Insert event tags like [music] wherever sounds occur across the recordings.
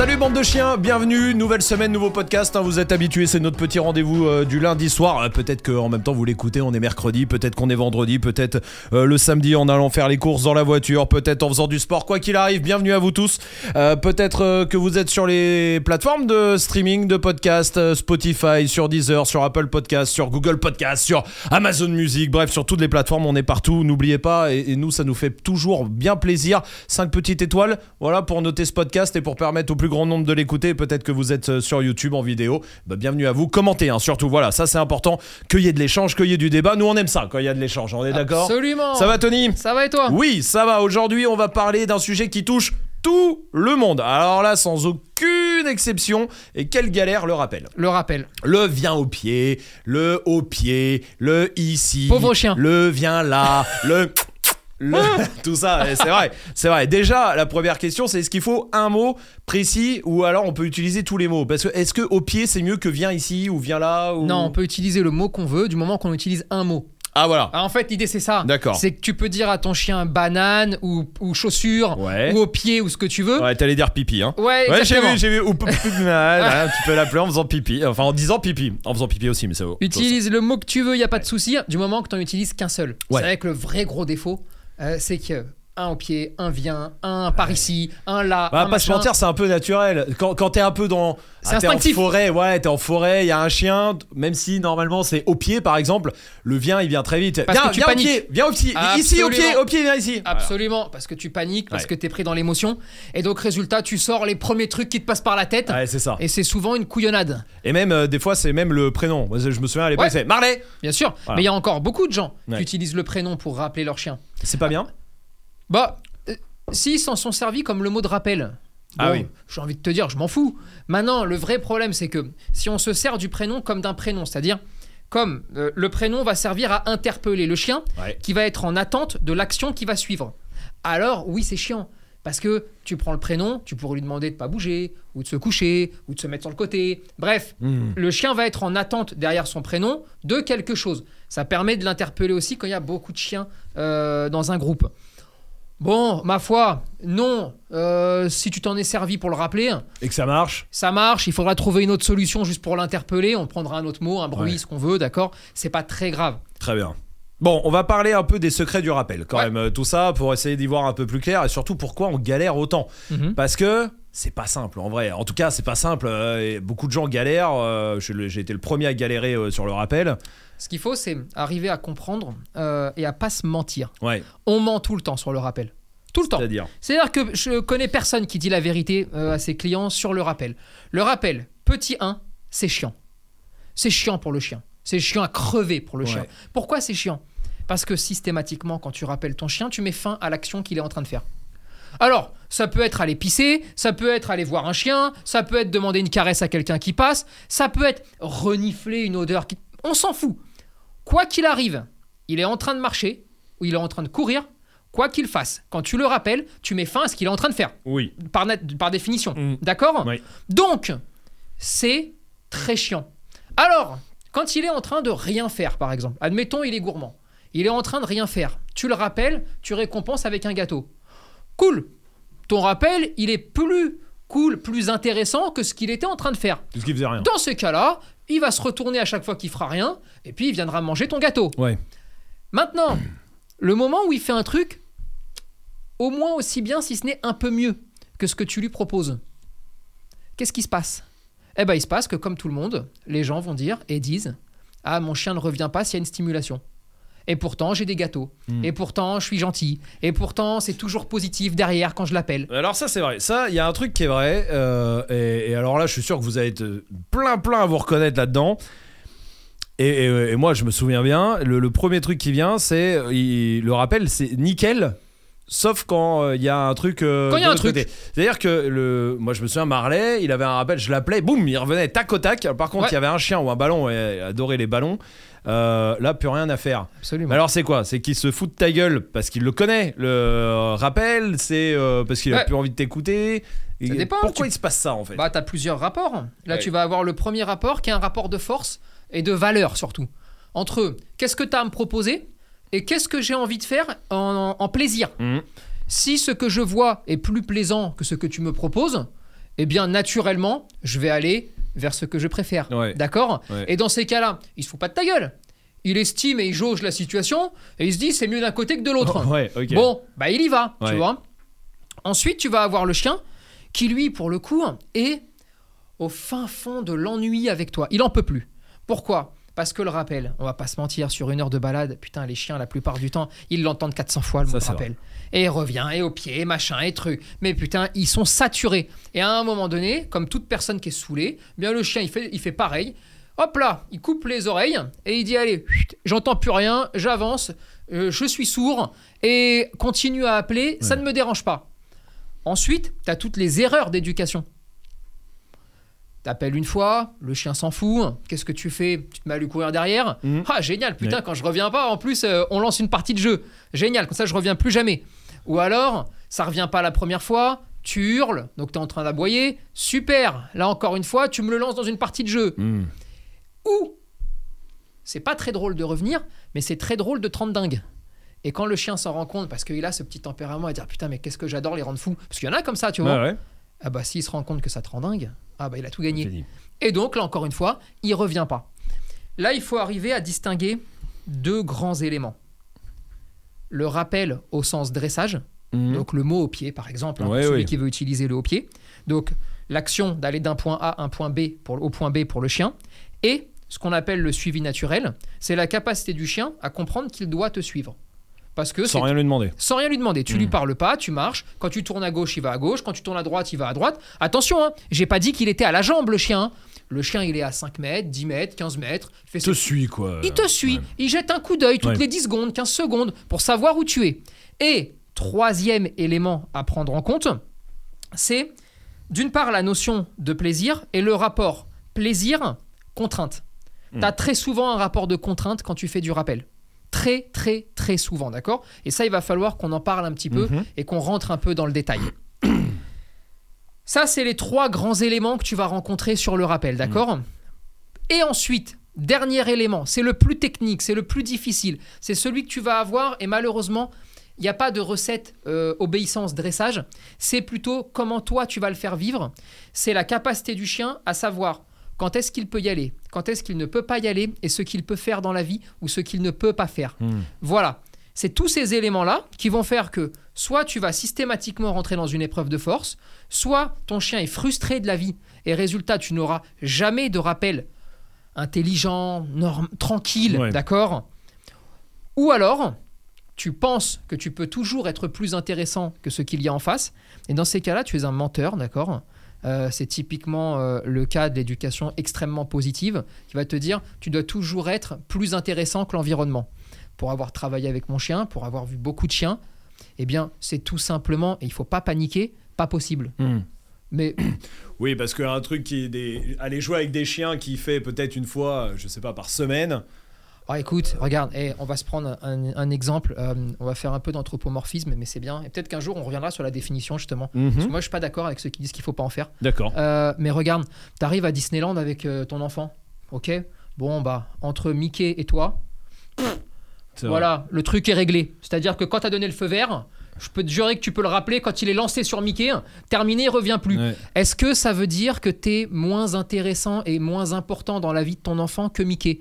Salut bande de chiens, bienvenue, nouvelle semaine, nouveau podcast, hein, vous êtes habitués, c'est notre petit rendez-vous euh, du lundi soir, Euh, peut-être qu'en même temps vous l'écoutez, on est mercredi, peut-être qu'on est vendredi, peut-être euh, le samedi en allant faire les courses dans la voiture, peut-être en faisant du sport, quoi qu'il arrive, bienvenue à vous tous, peut-être que vous êtes sur les plateformes de streaming, de podcast, Spotify, sur Deezer, sur Apple Podcast, sur Google Podcast, sur Amazon Music, bref sur toutes les plateformes, on est partout, n'oubliez pas, et, et nous ça nous fait toujours bien plaisir, 5 petites étoiles, voilà pour noter ce podcast et pour permettre au plus grand nombre de l'écouter. Peut-être que vous êtes euh, sur YouTube en vidéo. Bah, bienvenue à vous. Commentez, hein, surtout. Voilà, ça c'est important. Qu'il y ait de l'échange, qu'il y ait du débat. Nous on aime ça quand il y a de l'échange. On est d'accord? Absolument. Ça va, Tony? Ça va et toi? Oui, ça va. Aujourd'hui, on va parler d'un sujet qui touche tout le monde. Alors là, sans aucune exception. Et quelle galère le rappel. Le rappel. Le viens au pied, le au pied, le ici. Pauvre chien. Le viens là, le. Le- [laughs] tout ça, c'est vrai, c'est vrai. Déjà, la première question, c'est est-ce qu'il faut un mot précis ou alors on peut utiliser tous les mots? Parce que est-ce que au pied c'est mieux que viens ici ou viens là ou... Non, on peut utiliser le mot qu'on veut du moment qu'on utilise un mot. Ah voilà. Ah, en fait, l'idée c'est ça. D'accord. C'est que tu peux dire à ton chien banane ou, ou chaussure Ouais. ou au pied ou ce que tu veux. Ouais, t'allais dire pipi, hein. Ouais, Ouais, j'ai vu, j'ai vu. Voilà, [laughs] tu peux l'appeler en faisant pipi. Enfin, en disant pipi. En faisant pipi aussi, mais ça vaut. Utilise le mot que tu veux, il y a pas de souci, du moment que tu n'en utilises qu'un seul. Ouais. C'est vrai que le vrai gros défaut, c'est que un au pied, un vient, un par ici, un là, va un pas se mentir, c'est un peu naturel. Quand, quand t'es un peu dans. C'est ah, t'es en forêt, ouais, t'es en forêt, il y a un chien, même si normalement c'est au pied par exemple, le vient, il vient très vite. Parce viens, que tu viens au paniques. pied, viens au pied, ici au pied, au pied, viens ici. Absolument, parce que tu paniques, parce Ouais. que tu es pris dans l'émotion. Et donc, résultat, tu sors les premiers trucs qui te passent par la tête. Ouais, c'est ça. Et c'est souvent une couillonnade. Et même, euh, des fois, c'est même le prénom. Moi, je me souviens à l'époque, Ouais. c'est Marley. Bien sûr, Voilà. mais il y a encore beaucoup de gens qui utilisent le prénom pour rappeler leur chien. C'est pas bien Bah, euh, s'ils s'en sont servis comme le mot de rappel. Ah oui. J'ai envie de te dire, je m'en fous. Maintenant, le vrai problème, c'est que si on se sert du prénom comme d'un prénom, c'est-à-dire comme euh, le prénom va servir à interpeller le chien Ouais. qui va être en attente de l'action qui va suivre. Alors, oui, c'est chiant. Parce que tu prends le prénom, tu pourrais lui demander de pas bouger, ou de se coucher, ou de se mettre sur le côté. Bref, Hmm. le chien va être en attente derrière son prénom de quelque chose. Ça permet de l'interpeller aussi quand il y a beaucoup de chiens euh, dans un groupe. Bon, ma foi, non. Euh, si tu t'en es servi pour le rappeler, Et que ça marche. ça marche. Il faudra trouver une autre solution juste pour l'interpeller. On prendra un autre mot, un bruit, Ouais. ce qu'on veut, d'accord? C'est pas très grave. Très bien. Bon, on va parler un peu des secrets du rappel, quand Ouais. même, euh, tout ça, pour essayer d'y voir un peu plus clair, et surtout pourquoi on galère autant. Mhm. Parce que c'est pas simple, en vrai. En tout cas, c'est pas simple. euh, et beaucoup de gens galèrent. euh, J'ai été le premier à galérer euh, sur le rappel. Ce qu'il faut, c'est arriver à comprendre euh, et à pas se mentir. Ouais, On ment tout le temps sur le rappel. Tout le temps. c'est-à-dire. C'est-à-dire que je connais personne qui dit la vérité euh, à ses clients sur le rappel. Le rappel, petit 1, c'est chiant. C'est chiant pour le chien. C'est chiant à crever pour le Ouais. chien. Pourquoi c'est chiant? Parce que systématiquement, quand tu rappelles ton chien, tu mets fin à l'action qu'il est en train de faire. Alors, ça peut être aller pisser, ça peut être aller voir un chien, ça peut être demander une caresse à quelqu'un qui passe, ça peut être renifler une odeur qui... On s'en fout. Quoi qu'il arrive, il est en train de marcher ou il est en train de courir, quoi qu'il fasse, quand tu le rappelles, tu mets fin à ce qu'il est en train de faire, Oui. par, définition. Mm. D'accord Oui. Donc, c'est très chiant. Alors, quand il est en train de rien faire, par exemple, admettons, il est gourmand, il est en train de rien faire, tu le rappelles, tu récompenses avec un gâteau. Cool. Ton rappel, il est plus cool, plus intéressant que ce qu'il était en train de faire. Parce qu'il faisait rien. Dans ce cas-là, il va se retourner à chaque fois qu'il fera rien, et puis il viendra manger ton gâteau. Ouais. Maintenant, le moment où il fait un truc, au moins aussi bien, si ce n'est un peu mieux que ce que tu lui proposes, qu'est-ce qui se passe? Eh ben, il se passe que, comme tout le monde, les gens vont dire et disent Ah, mon chien ne revient pas s'il y a une stimulation. Et pourtant, j'ai des gâteaux. Hmm. Et pourtant, je suis gentil. Et pourtant, c'est toujours positif derrière quand je l'appelle. Alors ça c'est vrai, ça il y a un truc qui est vrai, euh, et, et alors là je suis sûr que vous allez être euh, plein plein à vous reconnaître là-dedans. Et, et- et moi je me souviens bien, le, le premier truc qui vient c'est, euh, le rappel c'est nickel, sauf quand euh, il y a un truc... euh, Quand il y a de un truc. C'est-à-dire que le, moi je me souviens Marley, il avait un rappel, je l'appelais, boum, il revenait tac au tac. Par contre Ouais. il y avait un chien ou un ballon, et il adorait les ballons. Euh, là plus rien à faire. Absolument. Alors c'est quoi? C'est qu'il se fout de ta gueule parce qu'il le connaît. Le rappel, c'est euh, parce qu'il a Ouais. plus envie de t'écouter. Ça dépend, Pourquoi tu- il se passe ça en fait? Bah, tu as plusieurs rapports. Là, Ouais. tu vas avoir le premier rapport qui est un rapport de force et de valeur surtout. entre qu'est-ce que tu as à me proposer et qu'est-ce que j'ai envie de faire en, en plaisir? Mhm. Si ce que je vois est plus plaisant que ce que tu me proposes, eh bien naturellement, je vais aller vers ce que je préfère. Ouais. D'accord Ouais. Et dans ces cas-là, il se fout pas de ta gueule. Il estime et il jauge la situation et il se dit c'est mieux d'un côté que de l'autre. [laughs] Ouais, ok. Bon, bah il y va, tu vois. Ensuite, tu vas avoir le chien qui, lui, pour le coup, est au fin fond de l'ennui avec toi. Il en peut plus. Pourquoi? Parce que le rappel, on va pas se mentir, sur une heure de balade, putain, les chiens, la plupart du temps, ils l'entendent 400 fois, le Ça, mot rappel. Et il revient, et au pied, et machin, et truc. Mais putain, ils sont saturés. Et à un moment donné, comme toute personne qui est saoulée, bien le chien, il fait, il fait pareil. Hop là, il coupe les oreilles et il dit allez, j'entends plus rien, j'avance, euh, je suis sourd et continue à appeler, ça ne me dérange pas. Ensuite, tu as toutes les erreurs d'éducation. T'appelles une fois, le chien s'en fout, qu'est-ce que tu fais? Tu te mets à lui courir derrière? Mhm. Ah génial, putain, quand je reviens pas, en plus euh, on lance une partie de jeu. Génial, comme ça je reviens plus jamais. Ou alors, ça revient pas la première fois, tu hurles, donc tu es en train d'aboyer, super, là encore une fois, tu me le lances dans une partie de jeu. Mhm. Ou, c'est pas très drôle de revenir, mais c'est très drôle de te rendre dingue. Et quand le chien s'en rend compte, parce qu'il a ce petit tempérament à dire putain, mais qu'est-ce que j'adore les rendre fous. Parce qu'il y en a comme ça, tu vois. Ouais, ouais. Ah bah s'il se rend compte que ça te rend dingue, ah bah il a tout gagné. Et donc là encore une fois, il revient pas. Là, il faut arriver à distinguer deux grands éléments. Le rappel au sens dressage, Mhm. donc le mot au pied par exemple, hein, Ouais, celui ouais. qui veut utiliser le au pied. Donc l'action d'aller d'un point A à un point B pour, au point B pour le chien. Et ce qu'on appelle le suivi naturel, c'est la capacité du chien à comprendre qu'il doit te suivre. Parce que Sans rien lui demander. sans rien lui demander. Tu Mm. lui parles pas, tu marches. Quand tu tournes à gauche, il va à gauche. Quand tu tournes à droite, il va à droite. Attention, hein, j'ai pas dit qu'il était à la jambe, le chien. Le chien, il est à 5 mètres, 10 mètres, 15 mètres. Il, fait Il te ses- suit, quoi. il te suit. Ouais. Il jette un coup d'œil toutes Ouais. les 10 secondes, 15 secondes pour savoir où tu es. Et troisième élément à prendre en compte, c'est d'une part la notion de plaisir et le rapport plaisir-contrainte. Mm. Tu as très souvent un rapport de contrainte quand tu fais du rappel. Très, très, très souvent, d'accord? Et ça, il va falloir qu'on en parle un petit peu Mhm. et qu'on rentre un peu dans le détail. [clears throat] Ça, c'est les trois grands éléments que tu vas rencontrer sur le rappel, d'accord? Et ensuite, dernier élément, c'est le plus technique, c'est le plus difficile, c'est celui que tu vas avoir et malheureusement, il n'y a pas de recette euh, obéissance dressage, c'est plutôt comment toi tu vas le faire vivre, c'est la capacité du chien à savoir quand est-ce qu'il peut y aller, quand est-ce qu'il ne peut pas y aller et ce qu'il peut faire dans la vie ou ce qu'il ne peut pas faire. Mhm. Voilà. C'est tous ces éléments-là qui vont faire que soit tu vas systématiquement rentrer dans une épreuve de force, soit ton chien est frustré de la vie et résultat, tu n'auras jamais de rappel intelligent, norm- tranquille, Ouais. d'accord? Ou alors, tu penses que tu peux toujours être plus intéressant que ce qu'il y a en face, et dans ces cas-là, tu es un menteur, d'accord? Euh, c'est typiquement euh, le cas de l'éducation extrêmement positive qui va te dire tu dois toujours être plus intéressant que l'environnement pour avoir travaillé avec mon chien, pour avoir vu beaucoup de chiens, eh bien, c'est tout simplement, et il faut pas paniquer, pas possible. Mhm. Mais [coughs] Oui, parce qu'un truc qui est des. Aller jouer avec des chiens qui fait peut-être une fois, je sais pas, par semaine. Oh, écoute, regarde, eh, on va se prendre un, un exemple, euh, on va faire un peu d'anthropomorphisme, mais c'est bien. Et peut-être qu'un jour, on reviendra sur la définition, justement. Parce que Mhm. moi, je suis pas d'accord avec ceux qui disent qu'il faut pas en faire. D'accord. Euh, mais regarde, tu arrives à Disneyland avec euh, ton enfant, ok? Bon, bah, entre Mickey et toi. Voilà, le truc est réglé. C'est-à-dire que quand tu as donné le feu vert, je peux te jurer que tu peux le rappeler quand il est lancé sur Mickey, terminé, il revient plus. Ouais. Est-ce que ça veut dire que tu es moins intéressant et moins important dans la vie de ton enfant que Mickey?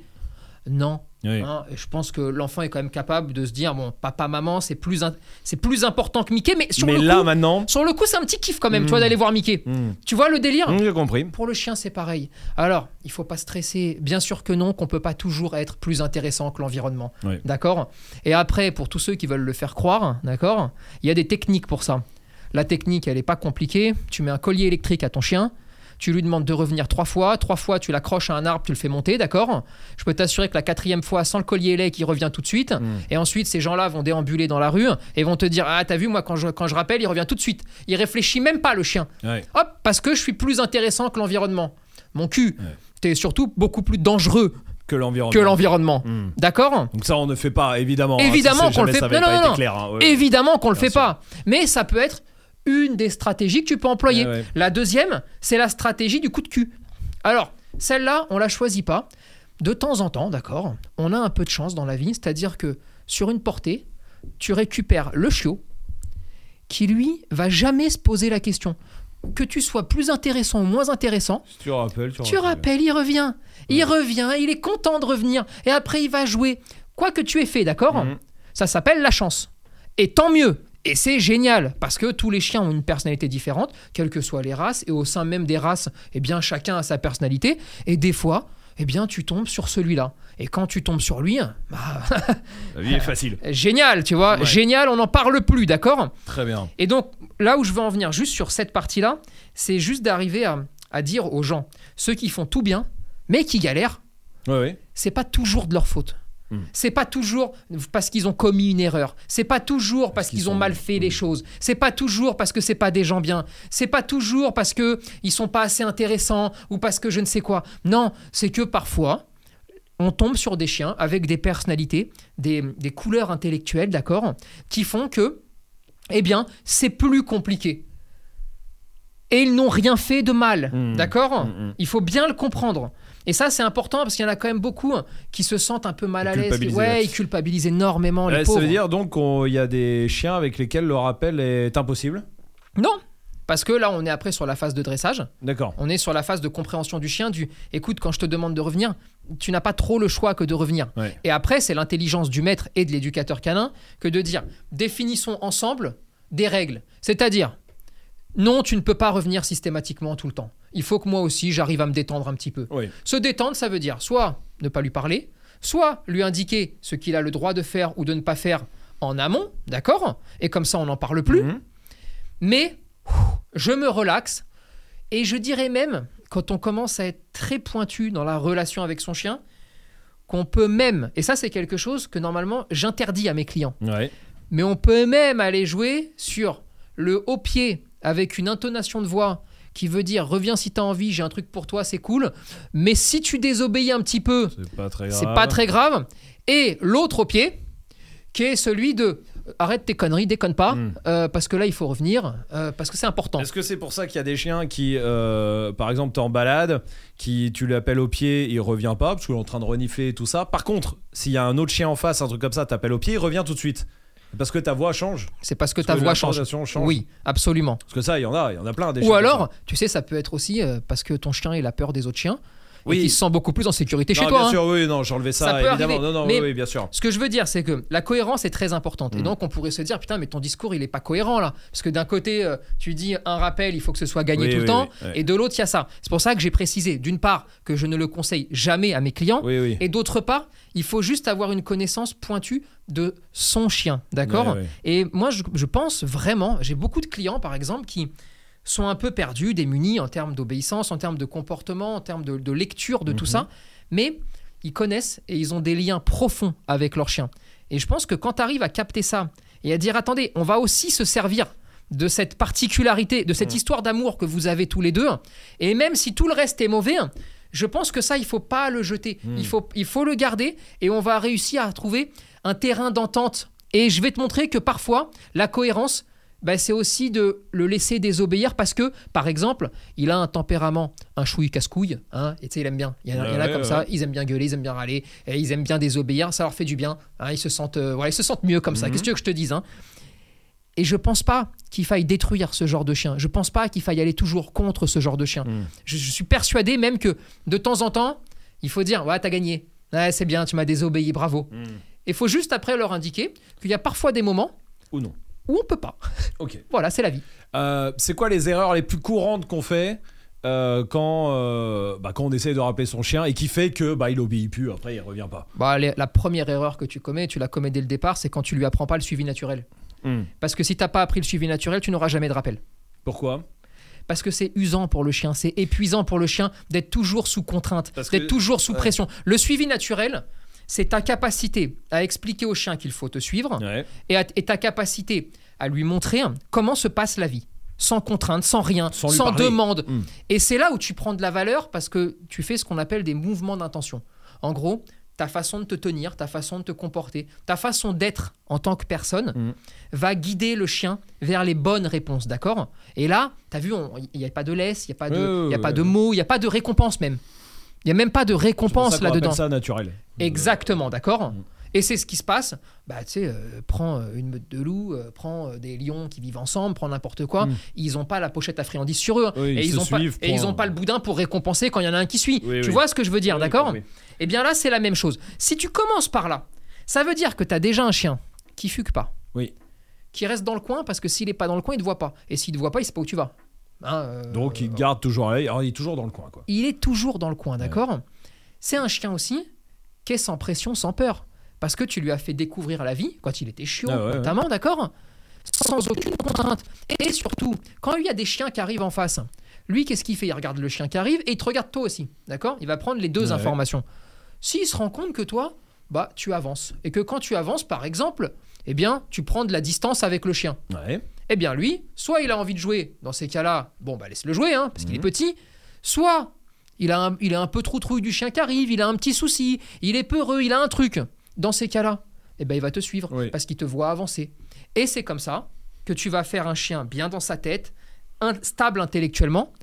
Non. Oui. Hein, et je pense que l'enfant est quand même capable de se dire bon, papa, maman, c'est plus, c'est plus important que Mickey, mais sur Mais le là, coup, maintenant. sur le coup, c'est un petit kiff quand même, tu vois, d'aller voir Mickey. Mhm. Tu vois le délire? Mhm, J'ai compris. pour le chien, c'est pareil. Alors, il faut pas stresser. Bien sûr que non, qu'on peut pas toujours être plus intéressant que l'environnement. Oui. D'accord? Et après, pour tous ceux qui veulent le faire croire, d'accord? Il y a des techniques pour ça. La technique, elle est pas compliquée. Tu mets un collier électrique à ton chien. Tu lui demandes de revenir trois fois. Trois fois, tu l'accroches à un arbre, tu le fais monter, d'accord? Je peux t'assurer que la quatrième fois, sans le collier élect, il revient tout de suite. Mhm. Et ensuite, ces gens-là vont déambuler dans la rue et vont te dire Ah, t'as vu, moi, quand je, quand je rappelle, il revient tout de suite. Il réfléchit même pas, le chien. Ouais. Hop, parce que je suis plus intéressant que l'environnement. Mon cul, Ouais. t'es surtout beaucoup plus dangereux Que l'environnement. que l'environnement. Mhm. D'accord? Donc ça, on ne fait pas, évidemment. hein. Évidemment c'est qu'on le fait- pas hein. Évidemment qu'on le fait pas. Mais ça peut être une des stratégies que tu peux employer. Ouais, ouais. La deuxième, c'est la stratégie du coup de cul. Alors, celle-là, on la choisit pas. de temps en temps, d'accord, on a un peu de chance dans la vie, c'est-à-dire que sur une portée, tu récupères le chiot qui lui va jamais se poser la question. Que tu sois plus intéressant ou moins intéressant, Si tu rappelles, tu, tu rappelles, il revient. Il revient, il est content de revenir. Et après, il va jouer. Quoi que tu aies fait, d'accord Mhm. Ça s'appelle la chance. Et tant mieux. Et c'est génial parce que tous les chiens ont une personnalité différente, quelles que soient les races. Et au sein même des races, eh bien, chacun a sa personnalité. Et des fois, eh bien, tu tombes sur celui-là. Et quand tu tombes sur lui, bah, [laughs] La vie est facile. [laughs] génial, tu vois, Ouais. génial, on n'en parle plus, d'accord? Très bien. et donc, là où je veux en venir, juste sur cette partie-là, c'est juste d'arriver à, à dire aux gens, ceux qui font tout bien, mais qui galèrent, Ouais, ouais. c'est pas toujours de leur faute. Hmm. C'est pas toujours parce qu'ils ont commis une erreur. C'est pas toujours parce qu'ils qu'ils ont mal fait les Hmm. choses. C'est pas toujours parce que c'est pas des gens bien. C'est pas toujours parce que ils sont pas assez intéressants ou parce que je ne sais quoi. Non, c'est que parfois on tombe sur des chiens avec des personnalités, des, des couleurs intellectuelles, d'accord, qui font que, eh bien, c'est plus compliqué. Et ils n'ont rien fait de mal, Hmm. d'accord? Il faut bien le comprendre. Et ça, c'est important parce qu'il y en a quand même beaucoup hein, qui se sentent un peu mal à l'aise. Ouais, ils culpabilisent énormément les Ouais, ça veut dire donc qu'il y a des chiens avec lesquels le rappel est impossible? Non, parce que là, on est après sur la phase de dressage. D'accord. On est sur la phase de compréhension du chien. Du écoute, quand je te demande de revenir, tu n'as pas trop le choix que de revenir. Ouais. Et après, c'est l'intelligence du maître et de l'éducateur canin que de dire définissons ensemble des règles. C'est-à-dire, non, tu ne peux pas revenir systématiquement tout le temps. Il faut que moi aussi, j'arrive à me détendre un petit peu. Oui. Se détendre, ça veut dire soit ne pas lui parler, soit lui indiquer ce qu'il a le droit de faire ou de ne pas faire en amont, d'accord? Et comme ça, on n'en parle plus. Mhm. Mais je me relaxe et je dirais même, quand on commence à être très pointu dans la relation avec son chien, qu'on peut même, et ça c'est quelque chose que normalement j'interdis à mes clients, Ouais. mais on peut même aller jouer sur le haut pied avec une intonation de voix qui veut dire reviens si t'as envie, j'ai un truc pour toi, c'est cool, mais si tu désobéis un petit peu, C'est pas très grave. pas très grave. Et l'autre au pied, qui est celui de euh, arrête tes conneries, déconne pas, Mm. euh, parce que là il faut revenir, euh, parce que c'est important. Est-ce que c'est pour ça qu'il y a des chiens qui, euh, par exemple, t'es en balade, qui tu l'appelles au pied, il revient pas parce qu'il est en train de renifler et tout ça. Par contre, s'il y a un autre chien en face, un truc comme ça, t'appelles au pied, il revient tout de suite. Parce que ta voix change. C'est parce que Parce ta que voix change. Oui, absolument. Parce que ça, il y en a, il y en a plein des Ou alors, tu sais, ça peut être aussi euh, parce que ton chien il a peur des autres chiens Oui. et qu'il se sent beaucoup plus en sécurité chez toi. bien hein. sûr, oui, non, j'enlevais ça, Ça peut évidemment. Non, non, Mais- oui, bien sûr. Ce que je veux dire, c'est que la cohérence est très importante. Et Mm. donc, on pourrait se dire, putain, mais ton discours, il est pas cohérent là. Parce que d'un côté, euh, tu dis un rappel, il faut que ce soit gagné Oui, tout le temps. Et de l'autre, il y a ça. C'est pour ça que j'ai précisé, d'une part, que je ne le conseille jamais à mes clients. Et d'autre part, il faut juste avoir une connaissance pointue de son chien. D'accord? Et moi, je, je pense vraiment, j'ai beaucoup de clients, par exemple, qui sont un peu perdus, démunis en termes d'obéissance, en termes de comportement, en termes de, de lecture de tout Mhm. ça, mais ils connaissent et ils ont des liens profonds avec leur chien. Et je pense que quand tu arrives à capter ça et à dire, attendez, on va aussi se servir de cette particularité, de cette Mhm. histoire d'amour que vous avez tous les deux, et même si tout le reste est mauvais, je pense que ça, il faut pas le jeter. Mhm. Il, faut, il faut le garder et on va réussir à trouver un terrain d'entente. Et je vais te montrer que parfois, la cohérence, bah, c'est aussi de le laisser désobéir parce que, par exemple, il a un tempérament, un chouille casse-couille, hein, et tu sais, il aime bien. Il y en a, il y en a Ouais, comme ouais, ça, ouais. ils aiment bien gueuler, ils aiment bien râler, et ils aiment bien désobéir, ça leur fait du bien. hein, ils, se sentent, euh, voilà, ils se sentent mieux comme ça. Mhm. Qu'est-ce que tu veux que je te dise hein? Et je pense pas qu'il faille détruire ce genre de chien. Je pense pas qu'il faille aller toujours contre ce genre de chien. Mm. Je, je suis persuadé même que de temps en temps, il faut dire Ouais, t'as gagné. Ouais, c'est bien, tu m'as désobéi, bravo. Mm. Il faut juste après leur indiquer qu'il y a parfois des moments Ou non. Où on peut pas. [laughs] Ok. Voilà, c'est la vie. Euh, c'est quoi les erreurs les plus courantes qu'on fait euh, quand, euh, bah, quand on essaie de rappeler son chien et qui fait que bah, il obéit plus, après il revient pas? Bah, les- la première erreur que tu commets, tu la commets dès le départ, c'est quand tu lui apprends pas le suivi naturel. Hmm. Parce que si t'as pas appris le suivi naturel, tu n'auras jamais de rappel. Pourquoi? Parce que c'est usant pour le chien, c'est épuisant pour le chien d'être toujours sous contrainte, d'être toujours sous ouais. pression. Le suivi naturel, c'est ta capacité à expliquer au chien qu'il faut te suivre Ouais. et, à- et ta capacité à lui montrer comment se passe la vie. Sans contrainte, sans rien, Sans demande. Mm. Et c'est là où tu prends de la valeur parce que tu fais ce qu'on appelle des mouvements d'intention. En gros, ta façon de te tenir, ta façon de te comporter, ta façon d'être en tant que personne Mm. va guider le chien vers les bonnes réponses, d'accord? Et là, tu as vu, il n'y a pas de laisse, il n'y a, pas de- Ouais, ouais, y a pas de mots, il n'y a pas de récompense même. Il n'y a même pas de récompense là-dedans. ça naturel. Exactement, d'accord Mm. Et c'est ce qui se passe. Bah, tu sais, euh, prends euh, une meute de loups, euh, prends des lions qui vivent ensemble, prends n'importe quoi. Mm. Ils n'ont pas la pochette à friandises sur eux. Oui, et ils ils se ont pas, et ils ont pas le boudin pour récompenser quand il y en a un qui suit. Oui, tu oui. vois ce que je veux dire, d'accord. Eh bien là, c'est la même chose. Si tu commences par là, ça veut dire que tu as déjà un chien qui fugue pas. Oui. Qui reste dans le coin parce que s'il n'est pas dans le coin, il ne te voit pas. Et s'il ne te voit pas, il sait pas où tu vas. Hein, euh, Donc il garde toujours l'œil. Alors il est toujours dans le coin, quoi. il est toujours dans le coin, d'accord? C'est un chien aussi qui est sans pression, sans peur. Parce que tu lui as fait découvrir la vie quand il était chiot, Ah ouais, ouais. notamment, d'accord? Sans aucune contrainte. Et surtout, quand il y a des chiens qui arrivent en face, lui, qu'est-ce qu'il fait? Il regarde le chien qui arrive et il te regarde toi aussi, d'accord? Il va prendre les deux informations. S'il se rend compte que toi, bah, tu avances. Et que quand tu avances, par exemple, eh bien, tu prends de la distance avec le chien Ouais. Eh bien lui, soit il a envie de jouer, dans ces cas-là, bon bah laisse-le jouer, hein, parce qu'il est Mhm. petit, soit il a, un, il a un peu trop trouille du chien qui arrive, il a un petit souci, il est peureux, il a un truc. Dans ces cas-là, eh ben il va te suivre, Oui. parce qu'il te voit avancer. Et c'est comme ça que tu vas faire un chien bien dans sa tête, stable intellectuellement,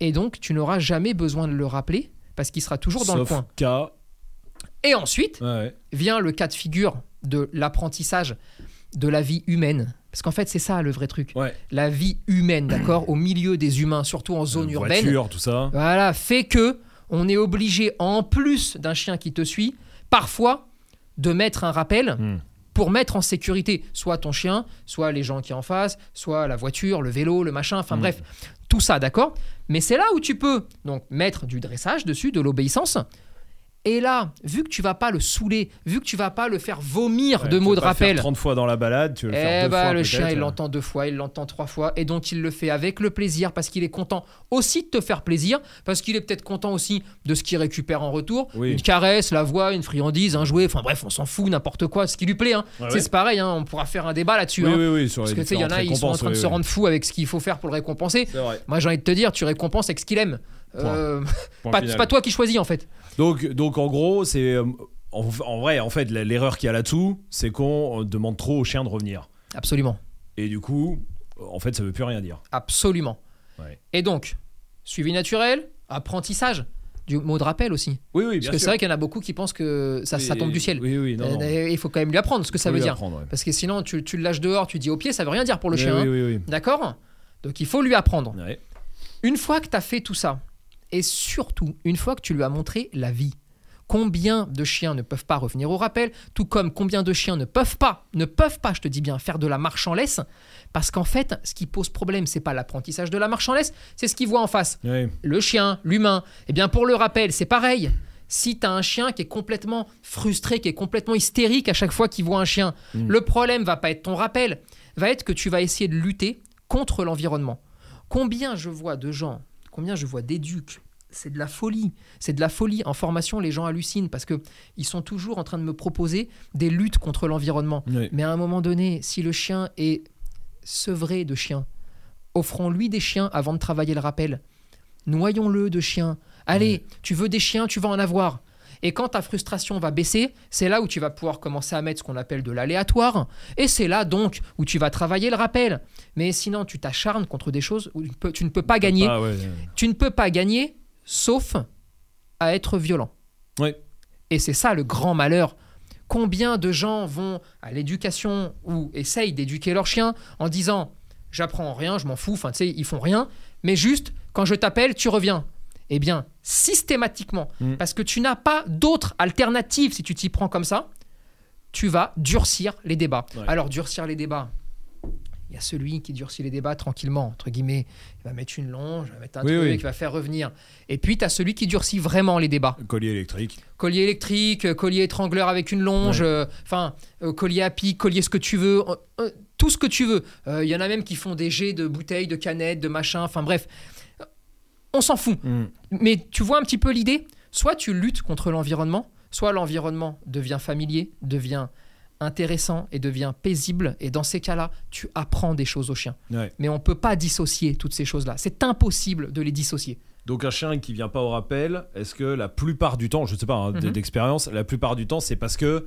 et donc tu n'auras jamais besoin de le rappeler, parce qu'il sera toujours dans le coin. cas. Et ensuite, Ouais, ouais. vient le cas de figure de l'apprentissage de la vie humaine. Parce qu'en fait, c'est ça le vrai truc. Ouais. La vie humaine, d'accord, au milieu des humains, surtout en zone Euh, urbaine, Voiture, tout ça. voilà, fait que on est obligé, en plus d'un chien qui te suit, parfois de mettre un rappel Hmm. pour mettre en sécurité soit ton chien, soit les gens qui en face, soit la voiture, le vélo, le machin, enfin Mm. bref, tout ça, d'accord Mais c'est là où tu peux donc mettre du dressage dessus, de l'obéissance. Et là, vu que tu vas pas le saouler, vu que tu vas pas le faire vomir Ouais, de mots de pas le faire rappel, 30 fois dans la balade, tu veux le faire eh deux bah, fois le chien, il l'entend deux fois, il l'entend trois fois, et donc il le fait avec le plaisir parce qu'il est content aussi de te faire plaisir, parce qu'il est peut-être content aussi de ce qu'il récupère en retour. Oui. Une caresse, la voix, une friandise, un jouet, enfin bref, on s'en fout, n'importe quoi, ce qui lui plaît. hein. Ouais, C'est ouais. pareil, hein, on pourra faire un débat là-dessus. Oui, hein. oui, Parce que tu sais, il y en a, ils sont en train de se rendre fous avec ce qu'il faut faire pour le récompenser. Moi, j'ai envie de te dire, tu récompenses avec ce qu'il aime. Euh, Point [laughs] pas- final. c'est pas toi qui choisis en fait. Donc, donc en gros, c'est euh, en, en vrai, en fait, l'erreur qu'il y a là-dessous, c'est qu'on euh, demande trop au chien de revenir. Absolument. Et du coup, en fait, ça veut plus rien dire. Absolument. Ouais. Et donc, suivi naturel, apprentissage, du mot de rappel aussi. Oui, oui, Parce que c'est vrai qu'il y en a beaucoup qui pensent que ça, ça tombe du ciel. Oui, oui, non, non. Il faut quand même lui apprendre ce que ça veut dire. ouais. Parce que sinon, tu, tu le lâches dehors, tu dis au pied, ça veut rien dire pour le chien. Oui, hein. oui, oui. D'accord? Donc il faut lui apprendre. Ouais. Une fois que tu as fait tout ça, et surtout une fois que tu lui as montré la vie, combien de chiens ne peuvent pas revenir au rappel, tout comme combien de chiens ne peuvent pas, ne peuvent pas, je te dis bien, faire de la marche en laisse, parce qu'en fait, ce qui pose problème, c'est pas l'apprentissage de la marche en laisse, c'est ce qu'il voit en face. Le chien, l'humain. Eh bien, pour le rappel, c'est pareil. Si tu as un chien qui est complètement frustré, qui est complètement hystérique à chaque fois qu'il voit un chien, Mm. le problème va pas être ton rappel, va être que tu vas essayer de lutter contre l'environnement. Combien je vois de gens, combien je vois d'éducs, c'est de la folie. C'est de la folie. En formation, les gens hallucinent parce que ils sont toujours en train de me proposer des luttes contre l'environnement. Mais à un moment donné, si le chien est sevré de chiens, offrons-lui des chiens avant de travailler le rappel. Noyons-le de chiens. Allez, tu veux des chiens, tu vas en avoir. Et quand ta frustration va baisser, c'est là où tu vas pouvoir commencer à mettre ce qu'on appelle de l'aléatoire. Et c'est là donc où tu vas travailler le rappel. Mais sinon, tu t'acharnes contre des choses où tu, ne peux pas gagner. Ah, ouais. Tu ne peux pas gagner sauf à être violent. Ouais. Et c'est ça le grand malheur. Combien de gens vont à l'éducation ou essayent d'éduquer leur chien en disant j'apprends rien, je m'en fous, enfin tu sais, ils font rien, mais juste quand je t'appelle, tu reviens. Eh bien, systématiquement, Mm. parce que tu n'as pas d'autre alternative si tu t'y prends comme ça, tu vas durcir les débats. Ouais. Alors, durcir les débats, il y a celui qui durcit les débats tranquillement, entre guillemets. Il va mettre une longe, il va mettre un Oui, truc, oui. il va faire revenir. Et puis, tu as celui qui durcit vraiment les débats Collier électrique. collier électrique, euh, collier étrangleur avec une longe, Ouais. euh, enfin euh, collier à pic, collier ce que tu veux, euh, tout ce que tu veux. Il y en a même qui font des jets de bouteilles, de canettes, de machin, enfin bref. On s'en fout. Mm. Mais tu vois un petit peu l'idée? Soit tu luttes contre l'environnement, soit l'environnement devient familier, devient intéressant et devient paisible. Et dans ces cas-là, tu apprends des choses au chien. Ouais. Mais on ne peut pas dissocier toutes ces choses-là. C'est impossible de les dissocier. Donc un chien qui vient pas au rappel, est-ce que la plupart du temps, je sais pas hein, Mhm. d'expérience, la plupart du temps c'est parce que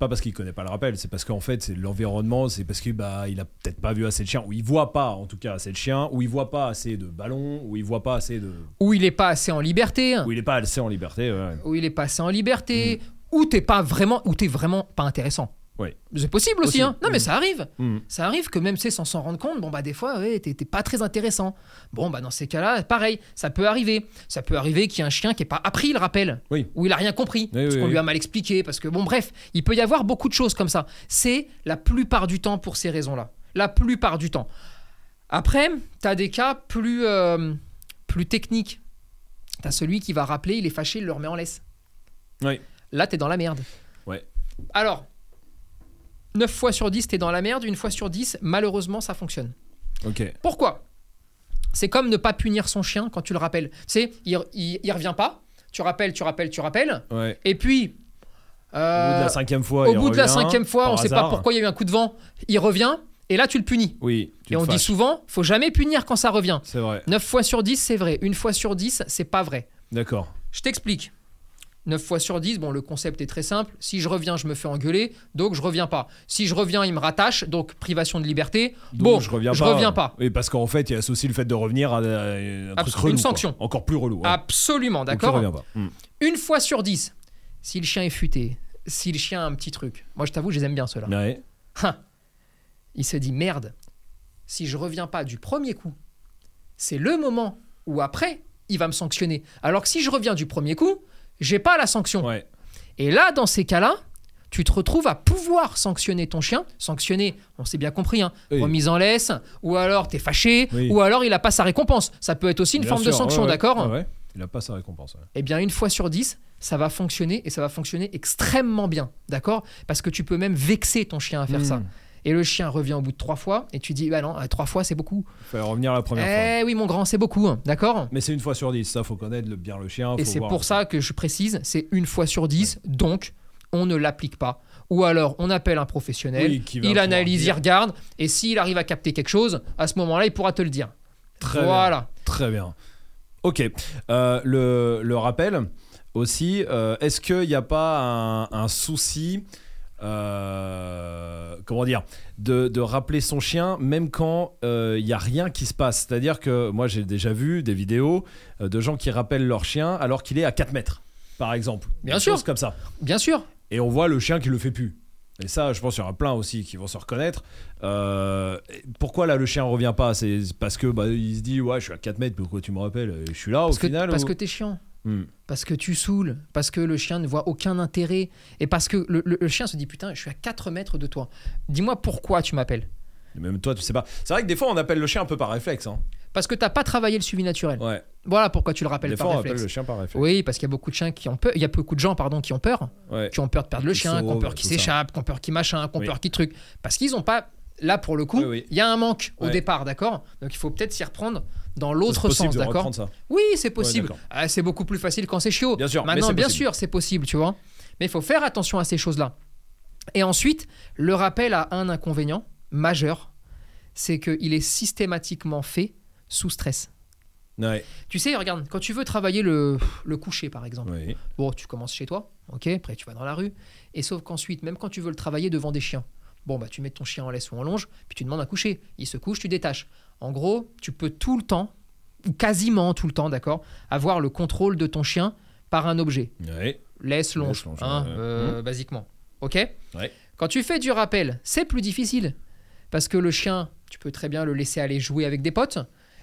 pas parce qu'il connaît pas le rappel, c'est parce qu'en fait c'est l'environnement, c'est parce qu'il bah il a peut-être pas vu assez de chiens, ou il voit pas en tout cas assez de chiens, ou il voit pas assez de ballons, ou il voit pas assez de, Ou il est pas assez en liberté, ou il est pas assez en liberté. ouais. ou il est pas assez en liberté, ou t'es pas vraiment, ou t'es vraiment pas intéressant. Ouais. C'est possible aussi, Aussi. hein. Non, mais Mhm. ça arrive. Mm. Ça arrive que même c'est sans s'en rendre compte, bon bah des fois ouais, t'es pas très intéressant. Bon bah dans ces cas-là, pareil, ça peut arriver. Ça peut arriver qu'il y ait un chien qui ait pas appris le rappel, Oui. ou il a rien compris, Oui, parce oui, qu'on lui a mal expliqué, parce que bon bref, il peut y avoir beaucoup de choses comme ça. C'est la plupart du temps pour ces raisons-là. La plupart du temps. Après, t'as des cas plus euh, plus techniques. T'as celui qui va rappeler, il est fâché, il le remet en laisse. Là, t'es dans la merde. Ouais. Alors, 9 fois sur 10, t'es dans la merde. Une fois sur 10, malheureusement, ça fonctionne. Ok. Pourquoi? C'est comme ne pas punir son chien quand tu le rappelles. Tu sais, il, il, il revient pas. Tu rappelles, tu rappelles, tu rappelles. Ouais. Et puis, Au bout euh, de la cinquième fois, au il bout de la revient, cinquième fois, par on sait pas hasard. pourquoi il y a eu un coup de vent. Il revient. Et là, tu le punis. Oui. tu et on dit fâches. souvent, faut jamais punir quand ça revient. C'est vrai. 9 fois sur 10, c'est vrai. Une fois sur 10, c'est pas vrai. D'accord. Je t'explique. 9 fois sur 10, bon, le concept est très simple. Si je reviens, je me fais engueuler, donc je reviens pas. Si je reviens, il me rattache, donc privation de liberté. Donc, bon, je reviens je pas. reviens pas. Oui, parce qu'en fait, il associe le fait de revenir à, à un truc relou, une quoi. sanction. Encore plus relou. ouais. Absolument, d'accord revient pas. Mm. Une fois sur 10, si le chien est futé, si le chien a un petit truc, moi je t'avoue, je les aime bien ceux-là. Ouais. Hein. Il se dit merde, si je reviens pas du premier coup, c'est le moment où après, il va me sanctionner. Alors que si je reviens du premier coup, j'ai pas la sanction. Ouais. Et là, dans ces cas-là, tu te retrouves à pouvoir sanctionner ton chien. Sanctionner, on s'est bien compris, hein, Oui. remise en laisse, ou alors t'es fâché, Oui. ou alors il a pas sa récompense. Ça peut être aussi une Bien forme de sanction, ouais, d'accord Ouais. Il a pas sa récompense. eh bien une fois sur 10, ça va fonctionner et ça va fonctionner extrêmement bien, d'accord? Parce que tu peux même vexer ton chien à faire Mm. ça. Et le chien revient au bout de trois fois et tu dis, bah non, euh, trois fois c'est beaucoup. Faut revenir la première fois. Eh oui mon grand, c'est beaucoup, hein, d'accord? Mais c'est une fois sur dix, ça faut connaître le- bien le chien. Et c'est pour ça que je précise, c'est une fois sur 10, donc on ne l'applique pas. Ou alors on appelle un professionnel, Oui, il analyse, il regarde, et s'il arrive à capter quelque chose, à ce moment-là, il pourra te le dire. Très voilà. bien. Très bien. Ok. Euh, le, le rappel aussi, euh, est-ce qu'il n'y a pas un, un souci, euh, comment dire, de, de rappeler son chien même quand euh, il n'y a rien qui se passe C'est-à-dire que moi j'ai déjà vu des vidéos euh, de gens qui rappellent leur chien alors qu'il est à 4 mètres, par exemple. Bien Des sûr. choses comme ça. Bien sûr. Et on voit le chien qui le fait plus. Et ça, je pense qu'il y aura plein aussi qui vont se reconnaître. Euh, pourquoi là le chien revient pas? C'est parce que bah, il se dit ouais je suis à 4 mètres, pourquoi tu me rappelles? Je suis là Parce au que, final. parce ou- que t'es chiant. Hmm. parce que tu saoules, parce que le chien ne voit aucun intérêt, et parce que le, le- le chien se dit putain, je suis à 4 mètres de toi. Dis-moi pourquoi tu m'appelles. Même toi tu sais pas. C'est vrai que des fois on appelle le chien un peu par réflexe. Hein. Parce que t'as pas travaillé le suivi naturel. Ouais. Voilà pourquoi tu le rappelles Des par fois on appelle le chien par réflexe. Oui, parce qu'il y a beaucoup de chiens qui ont peur. Il y a beaucoup de gens, pardon, qui ont peur, Ouais. qui ont peur de perdre le Qui chien, qui ont peur qu'il s'échappe, qui ont peur qu'il machin, qui ont Oui. peur qu'il truc. Parce qu'ils ont pas. Là, pour le coup, il oui. y a un manque au départ, d'accord? Donc il faut peut-être s'y reprendre dans l'autre sens, d'accord. Oui, c'est possible. Ah, c'est beaucoup plus facile quand c'est chiot. Bien sûr, Maintenant, bien sûr, c'est possible, tu vois. Mais il faut faire attention à ces choses-là. Et ensuite, le rappel a un inconvénient majeur, c'est qu'il est systématiquement fait sous stress. Ouais. Tu sais, regarde, quand tu veux travailler le, le coucher, par exemple, Oui. bon, tu commences chez toi, ok, après tu vas dans la rue, et sauf qu'ensuite, même quand tu veux le travailler devant des chiens, bon, bah tu mets ton chien en laisse ou en longe, puis tu demandes un coucher, il se couche, tu détaches. En gros, tu peux tout le temps, ou quasiment tout le temps, d'accord, avoir le contrôle de ton chien par un objet Ouais. laisse longe, Laisse longe, hein, euh, basiquement. Ok Ouais. Quand tu fais du rappel, c'est plus difficile. Parce que le chien, tu peux très bien le laisser aller jouer avec des potes.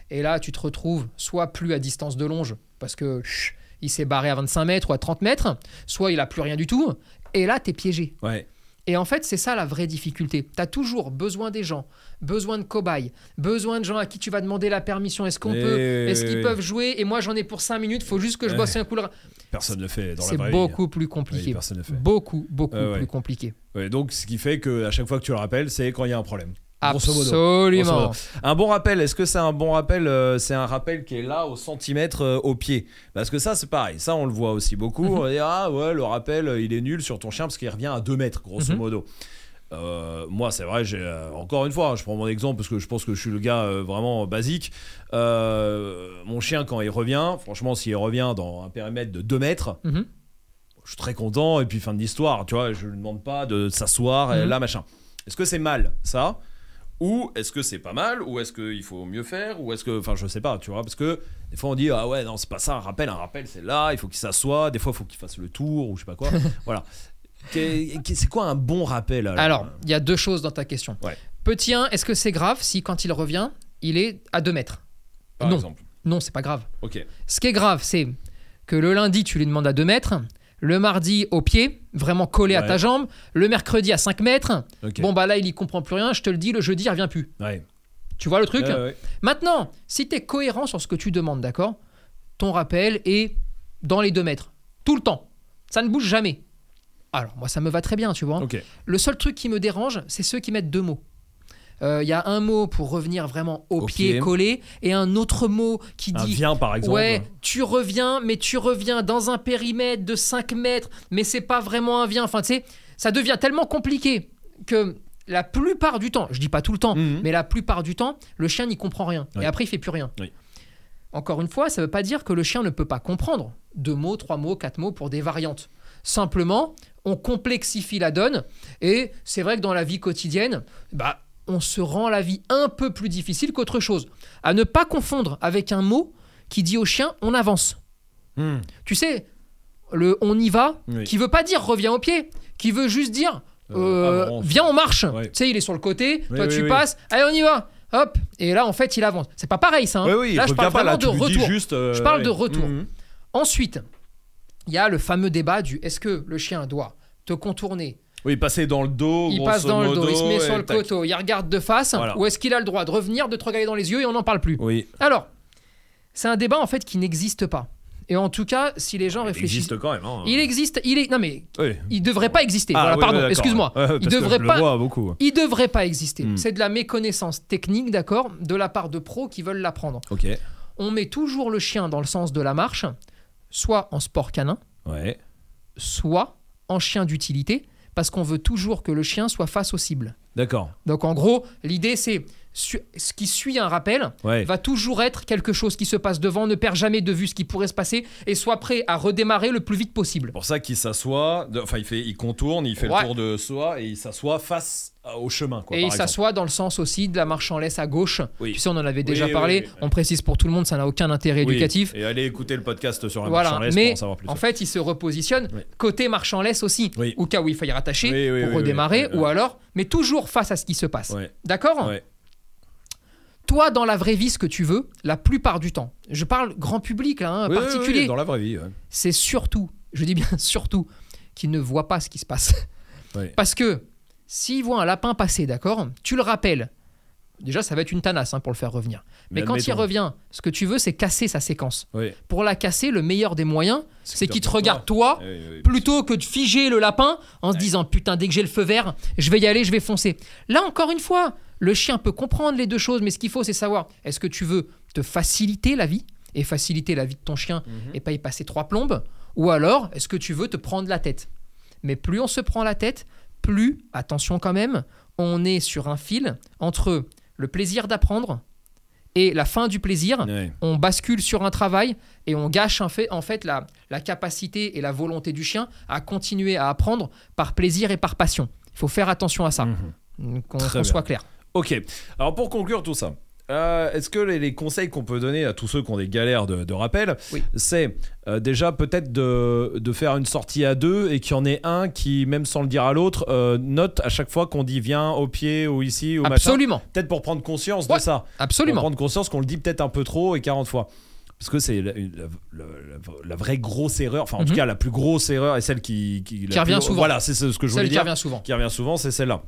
Et là, tu te retrouves soit plus à distance de longe, parce que chut, il s'est barré à 25 mètres ou à 30 mètres, soit il a plus rien du tout. Et là, tu es piégé. Ouais. Et en fait, c'est ça la vraie difficulté. Tu as toujours besoin des gens, besoin de cobayes, besoin de gens à qui tu vas demander la permission. Est-ce qu'on Eh peut Est-ce qu'ils peuvent jouer Et moi, j'en ai pour 5 minutes, faut juste que je bosse un coup. le- Personne ne le fait dans la C'est beaucoup plus compliqué. personne ne le fait. Beaucoup, beaucoup ouais. plus compliqué. Ouais, donc ce qui fait que à chaque fois que tu le rappelles, c'est quand il y a un problème. Absolument. Modo. Un bon rappel, est-ce que c'est un bon rappel euh, C'est un rappel qui est là au centimètre euh, au pied? Parce que ça, c'est pareil. Ça, on le voit aussi beaucoup. Mhm. On dit, ah ouais, le rappel, euh, il est nul sur ton chien parce qu'il revient à 2 mètres, grosso Mhm. modo. Euh, moi, c'est vrai, j'ai euh, encore une fois, hein, je prends mon exemple parce que je pense que je suis le gars euh, vraiment basique. Mon chien, quand il revient, franchement, s'il revient dans un périmètre de 2 mètres, Mhm. je suis très content et puis fin de l'histoire, tu vois, je ne demande pas de s'asseoir et là machin. Est-ce que c'est mal ça? Ou est-ce que c'est pas mal ou est-ce qu'il faut mieux faire ou est-ce que enfin je sais pas, tu vois parce que des fois on dit ah ouais non, c'est pas ça un rappel, un rappel c'est là, il faut qu'il s'assoie, des fois il faut qu'il fasse le tour ou je sais pas quoi. [laughs] voilà. C'est quoi un bon rappel alors, Alors, il y a deux choses dans ta question. Ouais. Petit 1, est-ce que c'est grave si quand il revient, il est à 2 mètres? Par non. exemple. Non, c'est pas grave. OK. Ce qui est grave, c'est que le lundi, tu lui demandes à 2 mètres. Le mardi, au pied, vraiment collé à ta jambe. Le mercredi, à 5 mètres. Bon, bah là, il y comprend plus rien. Je te le dis, le jeudi, il revient plus. ouais. Tu vois le truc Ouais. Maintenant, si tu es cohérent sur ce que tu demandes, d'accord? Ton rappel est dans les 2 mètres. Tout le temps. Ça ne bouge jamais. Alors, moi, ça me va très bien, tu vois. Le seul truc qui me dérange, c'est ceux qui mettent deux mots. Euh, Il y a un mot pour revenir vraiment au, Au pied, pied. collé et un autre mot qui Un dit vient par exemple. Ouais, tu reviens, mais tu reviens dans un périmètre de 5 mètres, mais c'est pas vraiment un vient. Enfin, tu sais, ça devient tellement compliqué que la plupart du temps, je dis pas tout le temps, Mhm. mais la plupart du temps, le chien n'y comprend rien. Oui. Et après, il fait plus rien. Oui. Encore une fois, ça veut pas dire que le chien ne peut pas comprendre deux mots, trois mots, quatre mots pour des variantes. Simplement, on complexifie la donne et c'est vrai que dans la vie quotidienne, bah, on se rend la vie un peu plus difficile qu'autre chose. À ne pas confondre avec un mot qui dit au chien on avance. Hmm. Tu sais, le on y va, Oui. qui veut pas dire reviens au pied, qui veut juste dire Euh, euh, avance. viens on marche. Ouais. Tu sais, il est sur le côté, Oui, toi oui, tu passes, allez on y va. Hop, et là en fait il avance. C'est pas pareil ça. hein. Là je parle pas, là, vraiment de retour. juste, euh, Je parle de retour. Ensuite, il y a le fameux débat du est-ce que le chien doit te contourner Oui, passer dans le dos. Il passe dans le dos, il se met modo, sur le tac. coteau, il regarde de face, Voilà. ou est-ce qu'il a le droit de revenir, de te regarder dans les yeux et on n'en parle plus Oui, Alors, c'est un débat en fait qui n'existe pas. Et en tout cas, si les gens il réfléchissent. existe quand même. hein. Il existe, il est. Non mais, Oui. il devrait pas exister. Ah, voilà, oui, pardon, oui, excuse-moi. Ouais, il devrait pas. vois beaucoup. Il devrait pas exister. Hmm. C'est de la méconnaissance technique, d'accord, de la part de pros qui veulent l'apprendre. Ok. On met toujours le chien dans le sens de la marche, soit en sport canin, Ouais. soit en chien d'utilité, parce qu'on veut toujours que le chien soit face aux cibles. D'accord. Donc en gros, l'idée c'est ce qui suit un rappel Ouais. va toujours être quelque chose qui se passe devant, ne perd jamais de vue ce qui pourrait se passer et soit prêt à redémarrer le plus vite possible. C'est pour ça qu'il s'assoit, enfin il fait, il contourne, il fait Ouais. le tour de soi et il s'assoit face à- au chemin. Quoi, et il s'assoit dans le sens aussi de la marche en laisse à gauche. Oui. Tu sais, on en avait déjà oui, parlé. oui. On précise pour tout le monde, ça n'a aucun intérêt éducatif. Et allez écouter le podcast sur la Voilà, marche en laisse mais pour en savoir plus. En fait, il se repositionne côté marche en laisse aussi, au cas où il faille rattacher pour redémarrer, ou alors, mais toujours face à ce qui se passe. D'accord? Toi, dans la vraie vie, ce que tu veux, la plupart du temps, je parle grand public là, hein, Oui, particulier, oui, dans la vraie vie. ouais. c'est surtout, je dis bien [laughs] surtout, qu'ils ne voient pas ce qui se passe. Parce que s'ils voient un lapin passer, d'accord, tu le rappelles. Déjà, ça va être une tanasse hein, pour le faire revenir. Mais, quand il revient, ce que tu veux, c'est casser sa séquence. Pour la casser, le meilleur des moyens, c'est qu'il te regarde toi, plutôt que de figer le lapin en se disant putain, dès que j'ai le feu vert, je vais y aller, je vais foncer. Là, encore une fois, le chien peut comprendre les deux choses, mais ce qu'il faut, c'est savoir est-ce que tu veux te faciliter la vie et faciliter la vie de ton chien Mhm. et pas y passer trois plombes Ou alors, est-ce que tu veux te prendre la tête? Mais plus on se prend la tête, plus, attention quand même, on est sur un fil entre le plaisir d'apprendre et la fin du plaisir. On bascule sur un travail et on gâche en fait, en fait la, la capacité et la volonté du chien à continuer à apprendre par plaisir et par passion. Il faut faire attention à ça, Mhm. qu'on soit clair. Ok. Alors pour conclure tout ça, euh, est-ce que les, les conseils qu'on peut donner à tous ceux qui ont des galères de, de rappel, Oui. c'est euh, déjà peut-être de, de faire une sortie à deux et qu'il y en ait un qui, même sans le dire à l'autre, euh, note à chaque fois qu'on dit viens au pied ou ici ou machin. Absolument, Peut-être pour prendre conscience de ça. Pour absolument. prendre conscience qu'on le dit peut-être un peu trop et 40 fois. Parce que c'est la, la- la- la- la vraie grosse erreur, enfin en tout Mhm. cas la plus grosse erreur et celle qui, qui, Qui revient plus- souvent. Voilà, c'est ce que je voulais Celle qui dire revient souvent. qui revient souvent, c'est celle-là.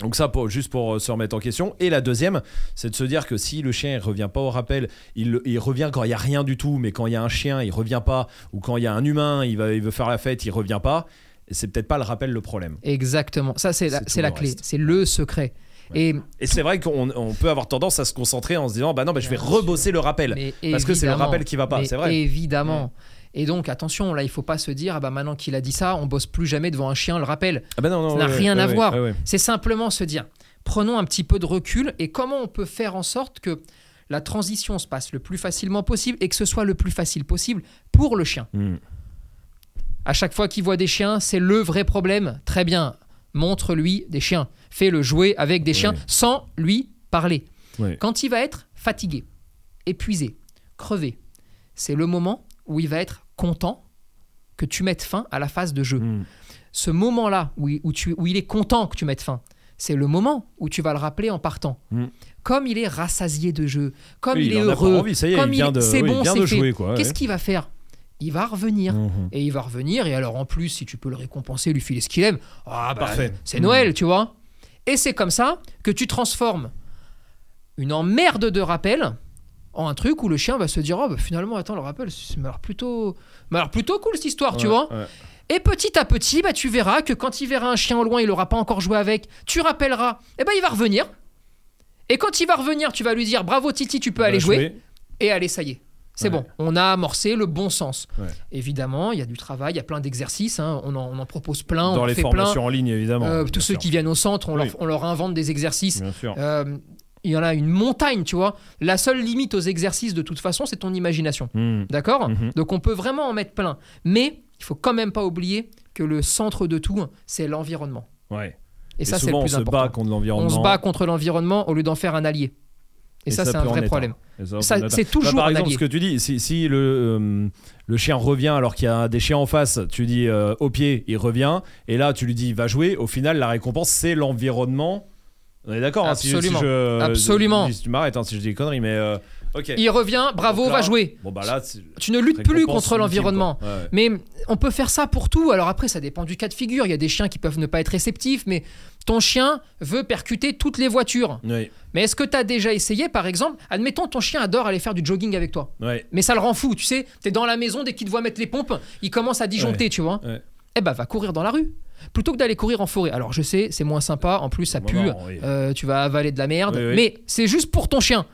Donc ça, pour, juste pour euh, se remettre en question. Et la deuxième, c'est de se dire que si le chien il revient pas au rappel, il, il revient quand il y a rien du tout, mais quand il y a un chien, il revient pas, ou quand il y a un humain, il, va, il veut faire la fête, il revient pas. C'est peut-être pas le rappel le problème. Exactement. Ça, c'est la, clé. C'est le secret. Et Et c'est vrai qu'on on peut avoir tendance à se concentrer en se disant, bah non, bah, je vais rebosser le rappel. Parce que c'est le rappel qui va pas, c'est vrai. Évidemment. Et donc, attention, là, il faut pas se dire, ah bah maintenant qu'il a dit ça, on bosse plus jamais devant un chien, le rappel. Ah bah non, non, Ça n'a ouais, rien ouais, à ouais, voir. C'est simplement se dire, prenons un petit peu de recul et comment on peut faire en sorte que la transition se passe le plus facilement possible et que ce soit le plus facile possible pour le chien. Hmm. À chaque fois qu'il voit des chiens, c'est le vrai problème. Très bien, montre-lui des chiens. Fais-le jouer avec des chiens sans lui parler. Quand il va être fatigué, épuisé, crevé, c'est le moment où il va être content que tu mettes fin à la phase de jeu. Mm. Ce moment-là où, il- où tu, où il est content que tu mettes fin, c'est le moment où tu vas le rappeler en partant. Mm. Comme il est rassasié de jeu, comme Oui, il, est heureux, envie, est, comme il c'est oui, bon, c'est fait. Qu'est-ce ouais. qu'il va faire? Il va revenir. Mhm. Et il va revenir, et alors en plus, si tu peux le récompenser, lui filer ce qu'il aime, ah bah, Parfait. c'est. Noël, tu vois. Et c'est comme ça que tu transformes une emmerde de rappel en un truc où le chien va se dire oh bah, finalement attends le rappel c'est plutôt plutôt cool cette histoire tu vois ouais. et petit à petit bah tu verras que quand il verra un chien au loin il aura pas encore joué avec tu rappelleras et ben il va revenir et quand il va revenir tu vas lui dire bravo Titi tu peux aller jouer et allez, ça y est. C'est Ouais. bon, on a amorcé le bon sens. Ouais. Évidemment, il y a du travail, il y a plein d'exercices, hein, on, en, on en propose plein, Dans on les fait formations en ligne évidemment. plein. Euh, tous ceux sûr. qui viennent au centre, on, Oui. leur, on leur invente des exercices. Bien sûr. Euh, il y en a une montagne, tu vois. La seule limite aux exercices, de toute façon, c'est ton imagination. Mm. D'accord Mhm. Donc on peut vraiment en mettre plein. Mais il faut quand même pas oublier que le centre de tout, c'est l'environnement. Ouais. Et, ça, c'est le plus on se important. bat contre l'environnement. on se bat contre l'environnement au lieu d'en faire un allié. Et, ça, c'est un vrai problème. Ça, c'est un. toujours Bah, par exemple, ce que tu dis, si, si le, euh, le chien revient alors qu'il y a des chiens en face, tu dis euh, au pied, il revient, et là tu lui dis va jouer, au final la récompense c'est l'environnement. On est d'accord hein, si- si Absolument. je- Absolument. si tu m'arrêtes hein, si je dis des conneries, mais euh, ok. Il revient, bravo, Donc là, va jouer. Bon bah là, c'est Tu ne luttes plus récompense contre l'environnement. quoi. Ouais. Mais on peut faire ça pour tout. Alors après, ça dépend du cas de figure. Il y a des chiens qui peuvent ne pas être réceptifs, mais ton chien veut percuter toutes les voitures. Oui, Mais est-ce que tu as déjà essayé, par exemple, admettons ton chien adore aller faire du jogging avec toi, ouais. mais ça le rend fou, tu sais, t'es dans la maison, dès qu'il te voit mettre les pompes, il commence à disjoncter, tu vois. Ouais. Eh ben, va courir dans la rue. Plutôt que d'aller courir en forêt. Alors je sais, c'est moins sympa, en plus ça pue, non, oui. euh, tu vas avaler de la merde, Oui, oui. mais c'est juste pour ton chien.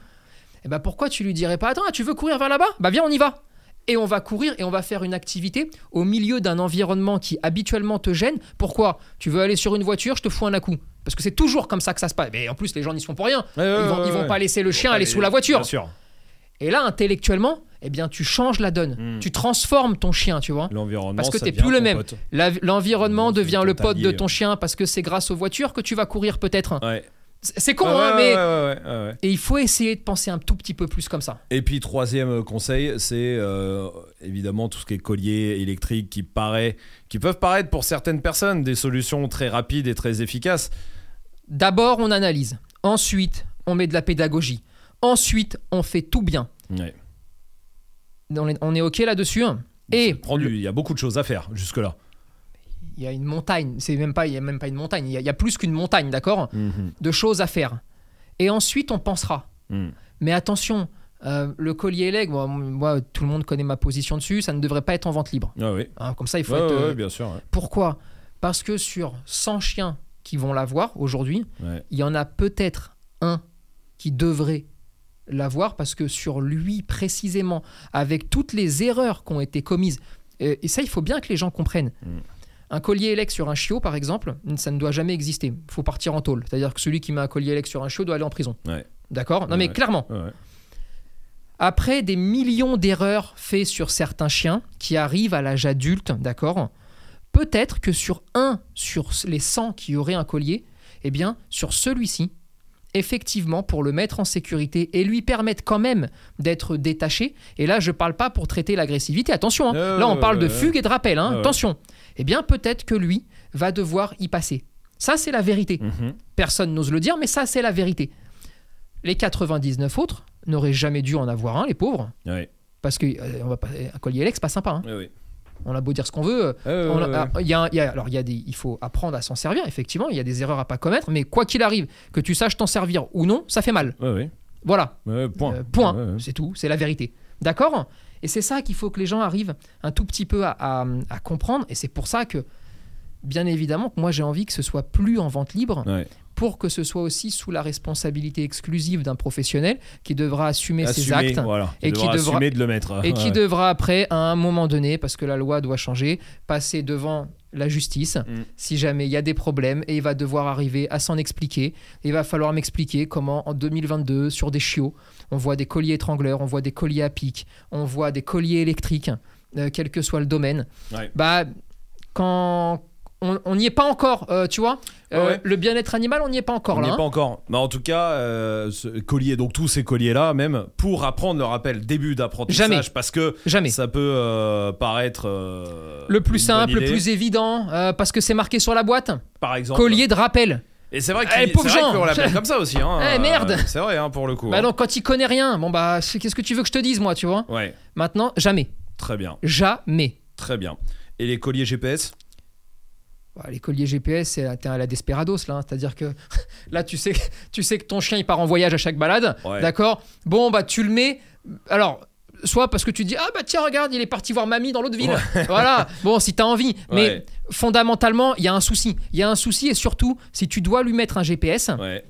Eh ben pourquoi tu lui dirais pas, attends, tu veux courir vers là-bas? Bah viens, on y va. Et on va courir et on va faire une activité au milieu d'un environnement qui habituellement te gêne. Pourquoi? Tu veux aller sur une voiture, je te fous un à coup. Parce que c'est toujours comme ça que ça se passe. Mais en plus, les gens n'y sont pour rien. Ouais, ils vont, ouais, ils vont ouais. pas laisser le chien aller sous la voiture. Bien sûr. Et là, intellectuellement, eh bien, tu changes la donne. Mm. Tu transformes ton chien, tu vois. L'environnement. Parce que t'es plus le même. L'environnement devient le pote de ton chien parce que c'est grâce aux voitures que tu vas courir peut-être. Ouais. C'est con, Ouais, hein, ouais, mais... ouais, ouais, ouais, ouais. Et il faut essayer de penser un tout petit peu plus comme ça. Et puis troisième euh, conseil, c'est euh, évidemment tout ce qui est collier électrique qui paraît, qui peuvent paraître pour certaines personnes des solutions très rapides et très efficaces. D'abord, on analyse. Ensuite, on met de la pédagogie. Ensuite, on fait tout bien. Ouais. On est, on est OK là-dessus. hein. Et il y a beaucoup de choses à faire jusque là. il y a une montagne. C'est même pas, il y a même pas une montagne. Il y a, il y a plus qu'une montagne, d'accord? De choses à faire. Et ensuite, on pensera. Mais attention, euh, le collier leg, moi, moi, tout le monde connaît ma position dessus, ça ne devrait pas être en vente libre. Ah oui. Hein, comme ça, il faut Ouais, être. ouais, euh, ouais, bien sûr. ouais. Pourquoi? Parce que sur 100 chiens qui vont l'avoir aujourd'hui, il y en a peut-être un qui devrait l'avoir parce que sur lui précisément, avec toutes les erreurs qui ont été commises, et ça, il faut bien que les gens comprennent. Mm. Un collier élec sur un chiot, par exemple, ça ne doit jamais exister. Il faut partir en tôle. C'est-à-dire que celui qui met un collier élec sur un chiot doit aller en prison. Ouais. D'accord? Non, Ouais, mais ouais. clairement. Après des millions d'erreurs faites sur certains chiens qui arrivent à l'âge adulte, d'accord? Peut-être que sur un sur les 100 qui auraient un collier, eh bien, sur celui-ci, effectivement, pour le mettre en sécurité et lui permettre quand même d'être détaché, et là, je parle pas pour traiter l'agressivité, attention, hein. Là, on parle de fugue et de rappel, hein, attention. Eh bien, peut-être que lui va devoir y passer. Ça, c'est la vérité. Mhm. Personne n'ose le dire, mais ça, c'est la vérité. Les 99 autres n'auraient jamais dû en avoir un, les pauvres, Ouais. parce que euh, on va pas, un collier Alex, pas sympa. hein. Ouais, ouais. On a beau dire ce qu'on veut. il y a alors, il y a des, il faut apprendre à s'en servir, effectivement. Il y a des erreurs à pas commettre, mais quoi qu'il arrive, que tu saches t'en servir ou non, ça fait mal. Ouais, ouais. Voilà. Ouais, point. Euh, point. C'est tout. C'est la vérité. D'accord? Et c'est ça qu'il faut que les gens arrivent un tout petit peu à, à- à comprendre. Et c'est pour ça que, bien évidemment, que moi j'ai envie que ce soit plus en vente libre Ouais. pour que ce soit aussi sous la responsabilité exclusive d'un professionnel qui devra assumer ses actes voilà. et qui devra- assumer de le mettre. et qui Ouais. devra après, à un moment donné, parce que la loi doit changer, passer devant la justice Mm. si jamais il y a des problèmes et il va devoir arriver à s'en expliquer. Il va falloir m'expliquer comment en 2022, sur des chiots, on voit des colliers étrangleurs, on voit des colliers à pic, on voit des colliers électriques. euh, quel que soit le domaine. Ouais. Bah, quand on on n'y est pas encore, euh, tu vois, Euh, Ouais, le bien-être animal, on n'y est pas encore On n'y là. est hein. pas encore. Mais en tout cas, euh, ce collier, donc tous ces colliers-là, même pour apprendre le rappel, début d'apprentissage, Jamais. parce que Jamais. ça peut paraître Le plus simple, le plus évident, parce que c'est marqué sur la boîte. par exemple. Collier de rappel. Et c'est vrai Eh, qu'on l'appelle comme ça aussi. Hein. [laughs] Eh, merde. C'est vrai hein, pour le coup. Bah quand il connaît rien, bon bah qu'est-ce que tu veux que je te dise moi, tu vois? Ouais, Maintenant, jamais, très bien, jamais. très bien. Et les colliers GPS Bah, les colliers GPS, c'est à la desperados là, hein. c'est-à-dire que [laughs] là tu sais, [laughs] tu sais que ton chien il part en voyage à chaque balade, Ouais. d'accord? Bon bah tu le mets, alors soit parce que tu te dis ah bah tiens regarde il est parti voir mamie dans l'autre ville, [laughs] voilà. Bon si t'as envie, mais Ouais. fondamentalement il y a un souci, il y a un souci et surtout si tu dois lui mettre un GPS, Ouais.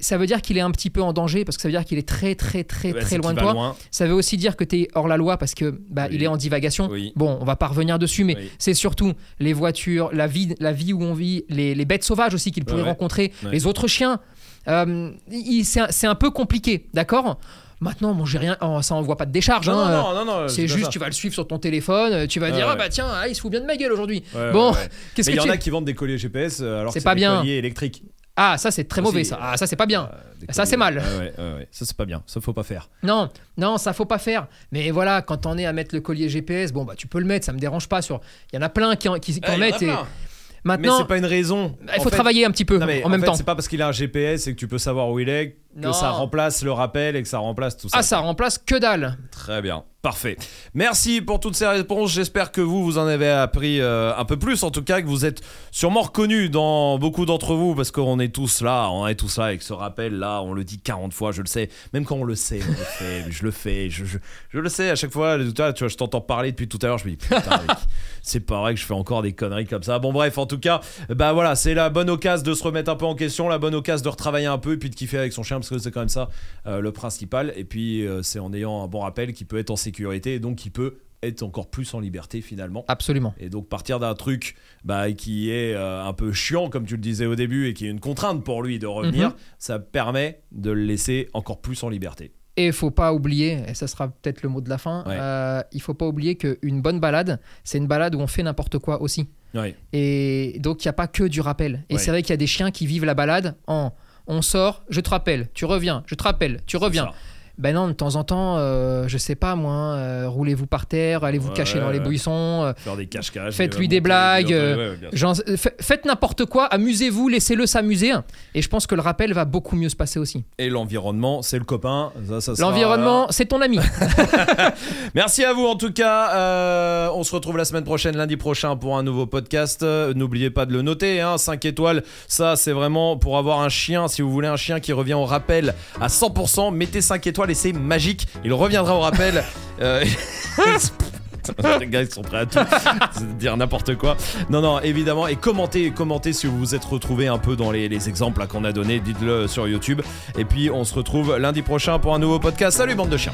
Ça veut dire qu'il est un petit peu en danger parce que ça veut dire qu'il est très très très Ouais, très c'est loin de toi. loin. Ça veut aussi dire que tu es hors la loi parce que bah, Oui. il est en divagation. Oui. Bon, on va pas revenir dessus, mais Oui. c'est surtout les voitures, la vie, la vie où on vit, les, les bêtes sauvages aussi qu'il pourrait Ouais. rencontrer, Ouais. les autres chiens. Euh, c'est un, c'est peu compliqué, d'accord? Maintenant, bon, j'ai rien, oh, ça envoie pas de décharge. Non, hein, non, non, non, c'est juste, ça. tu vas le suivre sur ton téléphone, euh, tu vas dire, ah bah tiens, ah, il se fout bien de ma gueule aujourd'hui. Ouais, bon, ouais, qu'est-ce Mais il que y en a qui vendent des colliers GPS euh, alors C'est que pas des bien. colliers électriques. Ah, ça c'est très mauvais ça. euh, Ah, ça c'est pas bien. Euh, Ça, c'est mal. Ouais, ouais, ouais, ouais. Ça c'est pas bien. Ça faut pas faire. Non, non, ça faut pas faire. Mais voilà, quand on est à mettre le collier GPS, bon bah tu peux le mettre, ça me dérange pas. Sur, il y en a plein qui en, qui, qui en il mettent. et- plein. Mais Maintenant, c'est pas une raison. il En faut fait- travailler un petit peu Non, mais en même fait, temps. C'est pas parce qu'il a un GPS et que tu peux savoir où il est que Non. ça remplace le rappel et que ça remplace tout ça. Ah, ça remplace que dalle. Très bien, parfait. Merci pour toutes ces réponses. J'espère que vous, vous en avez appris euh, un peu plus, en tout cas, que vous êtes sûrement reconnus dans beaucoup d'entre vous, parce qu'on est tous là, on est tous là avec ce rappel là, on le dit 40 fois, je le sais. Même quand on le sait, on le fait, je le fais, je, je, je le sais à chaque fois. Tu vois, je t'entends parler depuis tout à l'heure, je me dis putain, c'est pas vrai que je fais encore des conneries comme ça. Bon, bref, en tout cas, bah voilà, c'est la bonne occasion de se remettre un peu en question, la bonne occasion de retravailler un peu et puis de kiffer avec son chien, parce que c'est quand même ça euh, le principal. Et puis, euh, c'est en ayant un bon rappel qui peut être en sécurité et donc qui peut être encore plus en liberté finalement. Absolument. Et donc partir d'un truc bah, qui est euh, un peu chiant, comme tu le disais au début, et qui est une contrainte pour lui de revenir, Mhm. ça permet de le laisser encore plus en liberté. Et il faut pas oublier, et ça sera peut-être le mot de la fin, Ouais. euh, il faut pas oublier qu'une bonne balade, c'est une balade où on fait n'importe quoi aussi. Ouais. Et donc il n'y a pas que du rappel. Et Ouais. c'est vrai qu'il y a des chiens qui vivent la balade en on sort, je te rappelle, tu reviens, je te rappelle, tu reviens. Ben non, de temps en temps, euh, je sais pas moi, euh, roulez-vous par terre, allez vous Ouais, cacher dans les buissons, euh, Faire des cache-cache. Faites-lui des blagues, euh, ouais, genre, faites n'importe quoi, amusez-vous, laissez-le s'amuser. Et je pense que le rappel va beaucoup mieux se passer aussi. Et l'environnement, c'est le copain. Ça, ça L'environnement, c'est ton ami. [laughs] [laughs] Merci à vous en tout cas. Euh, on se retrouve la semaine prochaine, lundi prochain, pour un nouveau podcast. N'oubliez pas de le noter, hein, 5 étoiles. Ça, c'est vraiment pour avoir un chien. Si vous voulez un chien qui revient au rappel à 100%, mettez 5 étoiles et c'est magique. Il reviendra au rappel. [laughs] Euh, Les gars, ils sont prêts à tout. Dire n'importe quoi. Non, non, évidemment. Et commentez, commentez si vous vous êtes retrouvés un peu dans les, les exemples qu'on a donnés. Dites-le sur YouTube. Et puis, on se retrouve lundi prochain pour un nouveau podcast. Salut, bande de chiens.